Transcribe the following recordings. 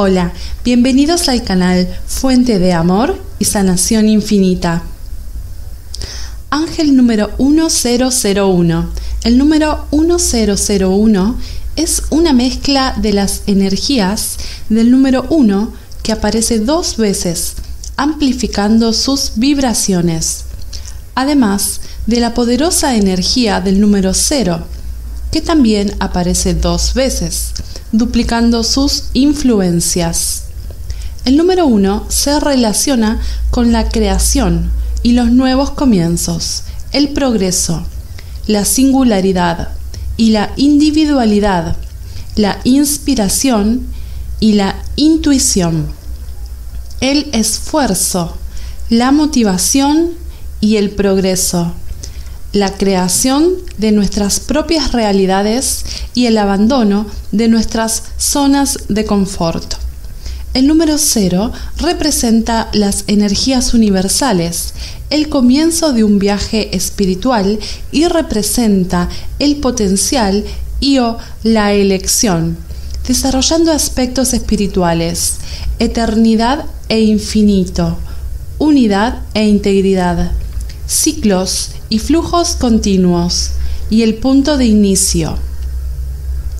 Hola, bienvenidos al canal Fuente de Amor y Sanación Infinita. Ángel número 1001. El número 1001 es una mezcla de las energías del número 1 que aparece dos veces, amplificando sus vibraciones. Además de la poderosa energía del número 0, que también aparece dos veces, duplicando sus influencias. El número uno se relaciona con la creación y los nuevos comienzos, el progreso, la singularidad y la individualidad, la inspiración y la intuición, el esfuerzo, la motivación y el progreso la creación de nuestras propias realidades y el abandono de nuestras zonas de confort. El número cero representa las energías universales, el comienzo de un viaje espiritual y representa el potencial y o la elección, desarrollando aspectos espirituales, eternidad e infinito, unidad e integridad, ciclos y flujos continuos y el punto de inicio.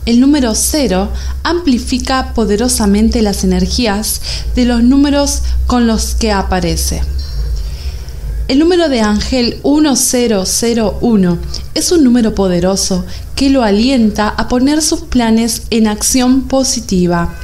El número 0 amplifica poderosamente las energías de los números con los que aparece. El número de ángel 1001 es un número poderoso que lo alienta a poner sus planes en acción positiva.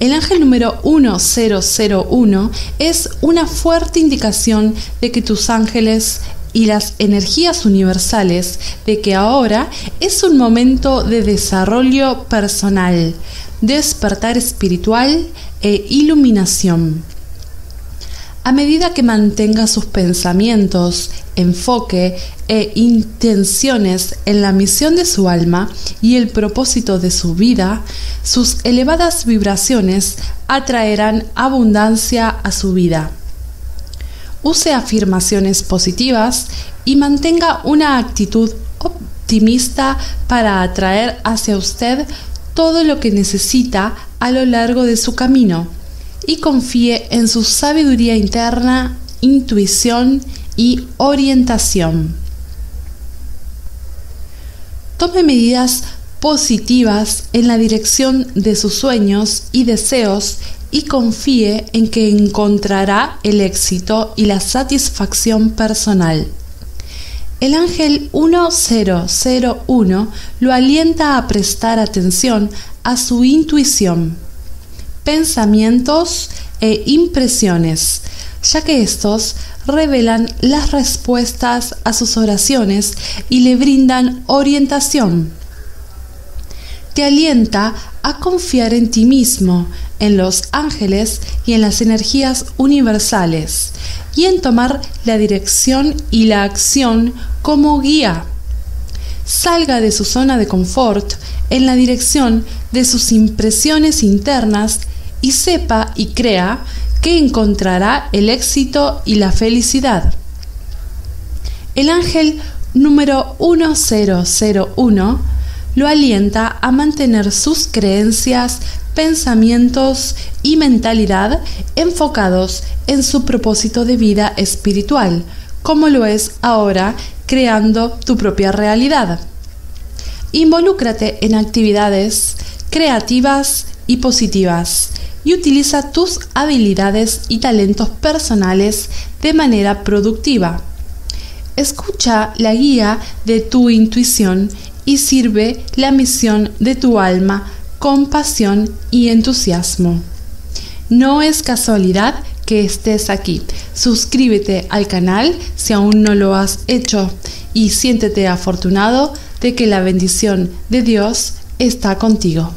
El ángel número 1001 es una fuerte indicación de que tus ángeles y las energías universales de que ahora es un momento de desarrollo personal, despertar espiritual e iluminación. A medida que mantenga sus pensamientos, enfoque e intenciones en la misión de su alma y el propósito de su vida, sus elevadas vibraciones atraerán abundancia a su vida. Use afirmaciones positivas y mantenga una actitud optimista para atraer hacia usted todo lo que necesita a lo largo de su camino y confíe en su sabiduría interna, intuición y orientación. Tome medidas positivas en la dirección de sus sueños y deseos y confíe en que encontrará el éxito y la satisfacción personal. El ángel 1001 lo alienta a prestar atención a su intuición, pensamientos e impresiones, ya que estos revelan las respuestas a sus oraciones y le brindan orientación. Te alienta a confiar en ti mismo, en los ángeles y en las energías universales, y en tomar la dirección y la acción como guía. Salga de su zona de confort en la dirección de sus impresiones internas y sepa y crea que encontrará el éxito y la felicidad. El ángel número 1001 lo alienta a mantener sus creencias pensamientos y mentalidad enfocados en su propósito de vida espiritual, como lo es ahora creando tu propia realidad. Involúcrate en actividades creativas y positivas y utiliza tus habilidades y talentos personales de manera productiva. Escucha la guía de tu intuición y sirve la misión de tu alma compasión y entusiasmo. No es casualidad que estés aquí. Suscríbete al canal si aún no lo has hecho y siéntete afortunado de que la bendición de Dios está contigo.